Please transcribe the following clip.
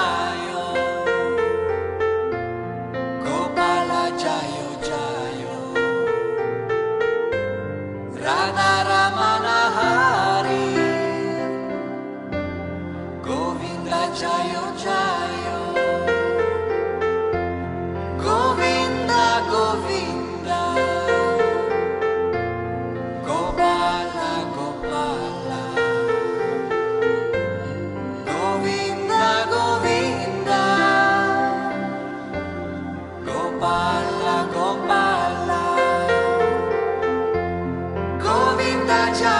Jayo Govinda Jayo